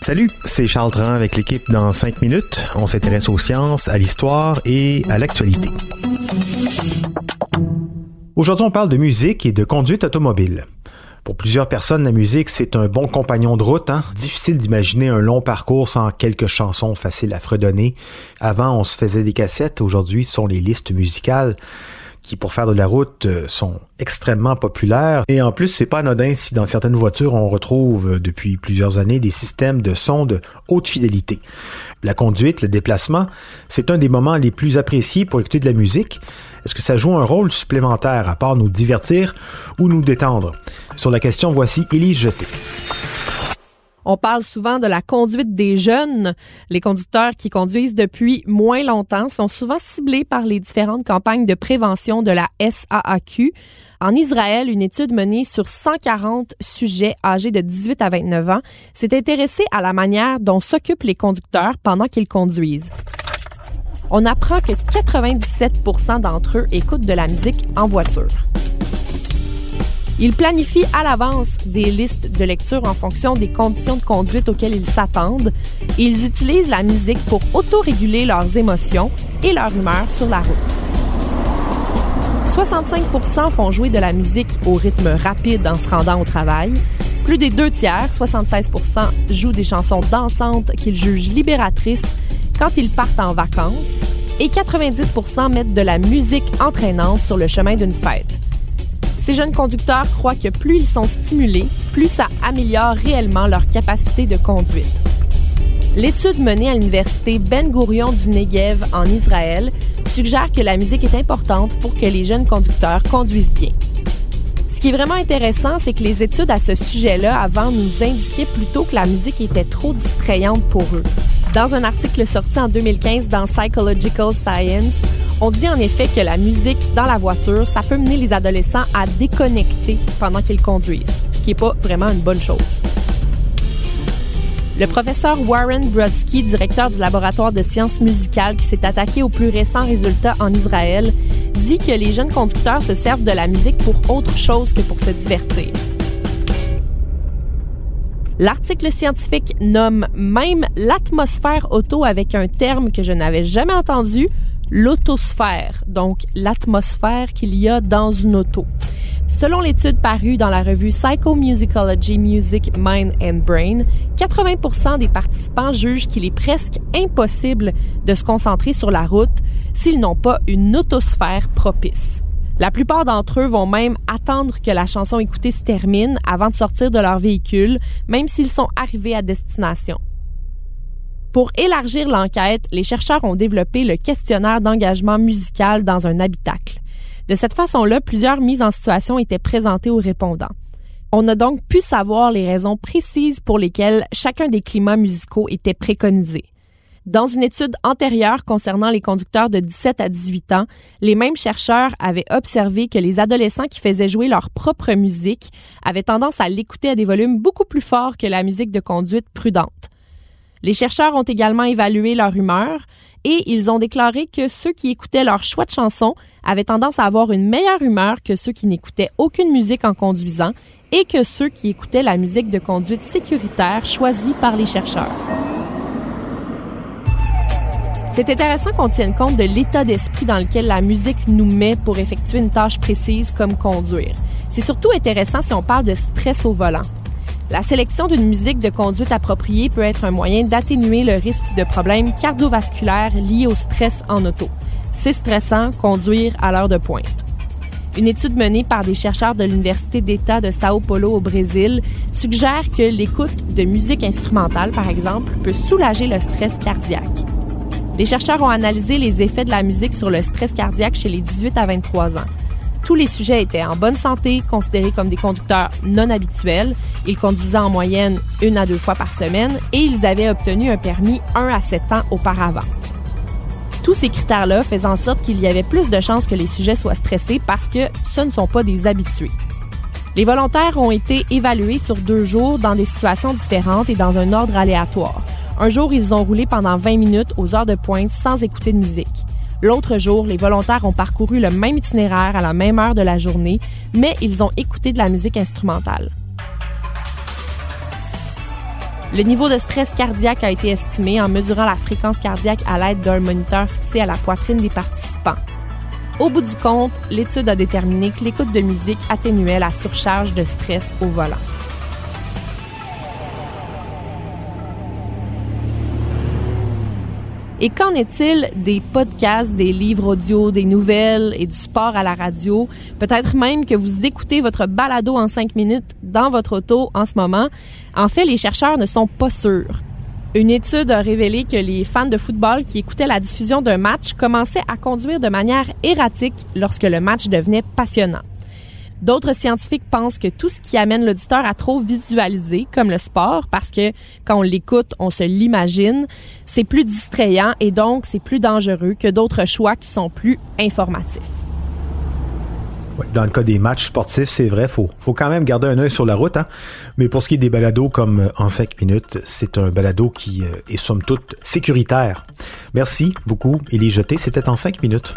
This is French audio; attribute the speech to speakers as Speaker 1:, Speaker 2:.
Speaker 1: Salut, c'est Charles Tran avec l'équipe dans 5 minutes. On s'intéresse aux sciences, à l'histoire et à l'actualité. Aujourd'hui, on parle de musique et de conduite automobile. Pour plusieurs personnes, la musique, c'est un bon compagnon de route. Hein? Difficile d'imaginer un long parcours sans quelques chansons faciles à fredonner. Avant, on se faisait des cassettes. Aujourd'hui, ce sont les listes musicales qui, pour faire de la route, euh, sont extrêmement populaires. Et en plus, c'est pas anodin si dans certaines voitures, on retrouve euh, depuis plusieurs années des systèmes de son de haute fidélité. La conduite, le déplacement, c'est un des moments les plus appréciés pour écouter de la musique. Est-ce que ça joue un rôle supplémentaire à part nous divertir ou nous détendre? Sur la question, voici Élise Jeté.
Speaker 2: On parle souvent de la conduite des jeunes. Les conducteurs qui conduisent depuis moins longtemps sont souvent ciblés par les différentes campagnes de prévention de la SAAQ. En Israël, une étude menée sur 140 sujets âgés de 18 à 29 ans s'est intéressée à la manière dont s'occupent les conducteurs pendant qu'ils conduisent. On apprend que 97 d'entre eux écoutent de la musique en voiture. Ils planifient à l'avance des listes de lecture en fonction des conditions de conduite auxquelles ils s'attendent ils utilisent la musique pour autoréguler leurs émotions et leur humeur sur la route. 65% font jouer de la musique au rythme rapide en se rendant au travail. Plus des deux tiers, 76% jouent des chansons dansantes qu'ils jugent libératrices quand ils partent en vacances. Et 90% mettent de la musique entraînante sur le chemin d'une fête. Ces jeunes conducteurs croient que plus ils sont stimulés, plus ça améliore réellement leur capacité de conduite. L'étude menée à l'université Ben Gurion du Negev en Israël suggère que la musique est importante pour que les jeunes conducteurs conduisent bien. Ce qui est vraiment intéressant, c'est que les études à ce sujet-là avant nous indiquaient plutôt que la musique était trop distrayante pour eux. Dans un article sorti en 2015 dans Psychological Science, on dit en effet que la musique dans la voiture, ça peut mener les adolescents à déconnecter pendant qu'ils conduisent, ce qui n'est pas vraiment une bonne chose. Le professeur Warren Brodsky, directeur du laboratoire de sciences musicales qui s'est attaqué aux plus récents résultats en Israël, dit que les jeunes conducteurs se servent de la musique pour autre chose que pour se divertir. L'article scientifique nomme même l'atmosphère auto avec un terme que je n'avais jamais entendu, l'autosphère, donc l'atmosphère qu'il y a dans une auto. Selon l'étude parue dans la revue Psychomusicology Music, Mind and Brain, 80% des participants jugent qu'il est presque impossible de se concentrer sur la route s'ils n'ont pas une autosphère propice. La plupart d'entre eux vont même attendre que la chanson écoutée se termine avant de sortir de leur véhicule, même s'ils sont arrivés à destination. Pour élargir l'enquête, les chercheurs ont développé le questionnaire d'engagement musical dans un habitacle. De cette façon-là, plusieurs mises en situation étaient présentées aux répondants. On a donc pu savoir les raisons précises pour lesquelles chacun des climats musicaux était préconisé. Dans une étude antérieure concernant les conducteurs de 17 à 18 ans, les mêmes chercheurs avaient observé que les adolescents qui faisaient jouer leur propre musique avaient tendance à l'écouter à des volumes beaucoup plus forts que la musique de conduite prudente. Les chercheurs ont également évalué leur humeur et ils ont déclaré que ceux qui écoutaient leur choix de chanson avaient tendance à avoir une meilleure humeur que ceux qui n'écoutaient aucune musique en conduisant et que ceux qui écoutaient la musique de conduite sécuritaire choisie par les chercheurs. C'est intéressant qu'on tienne compte de l'état d'esprit dans lequel la musique nous met pour effectuer une tâche précise comme conduire. C'est surtout intéressant si on parle de stress au volant. La sélection d'une musique de conduite appropriée peut être un moyen d'atténuer le risque de problèmes cardiovasculaires liés au stress en auto. C'est stressant conduire à l'heure de pointe. Une étude menée par des chercheurs de l'Université d'État de Sao Paulo au Brésil suggère que l'écoute de musique instrumentale, par exemple, peut soulager le stress cardiaque. Les chercheurs ont analysé les effets de la musique sur le stress cardiaque chez les 18 à 23 ans. Tous les sujets étaient en bonne santé, considérés comme des conducteurs non habituels. Ils conduisaient en moyenne une à deux fois par semaine et ils avaient obtenu un permis 1 à 7 ans auparavant. Tous ces critères-là faisaient en sorte qu'il y avait plus de chances que les sujets soient stressés parce que ce ne sont pas des habitués. Les volontaires ont été évalués sur deux jours dans des situations différentes et dans un ordre aléatoire. Un jour, ils ont roulé pendant 20 minutes aux heures de pointe sans écouter de musique. L'autre jour, les volontaires ont parcouru le même itinéraire à la même heure de la journée, mais ils ont écouté de la musique instrumentale. Le niveau de stress cardiaque a été estimé en mesurant la fréquence cardiaque à l'aide d'un moniteur fixé à la poitrine des participants. Au bout du compte, l'étude a déterminé que l'écoute de musique atténuait la surcharge de stress au volant. Et qu'en est-il des podcasts, des livres audio, des nouvelles et du sport à la radio? Peut-être même que vous écoutez votre balado en cinq minutes dans votre auto en ce moment. En fait, les chercheurs ne sont pas sûrs. Une étude a révélé que les fans de football qui écoutaient la diffusion d'un match commençaient à conduire de manière erratique lorsque le match devenait passionnant. D'autres scientifiques pensent que tout ce qui amène l'auditeur à trop visualiser, comme le sport, parce que quand on l'écoute, on se l'imagine, c'est plus distrayant et donc c'est plus dangereux que d'autres choix qui sont plus informatifs.
Speaker 1: dans le cas des matchs sportifs, c'est vrai, faut, faut quand même garder un œil sur la route. Hein? Mais pour ce qui est des balados comme euh, en cinq minutes, c'est un balado qui euh, est somme toute sécuritaire. Merci beaucoup, Élie Jeté. C'était en cinq minutes.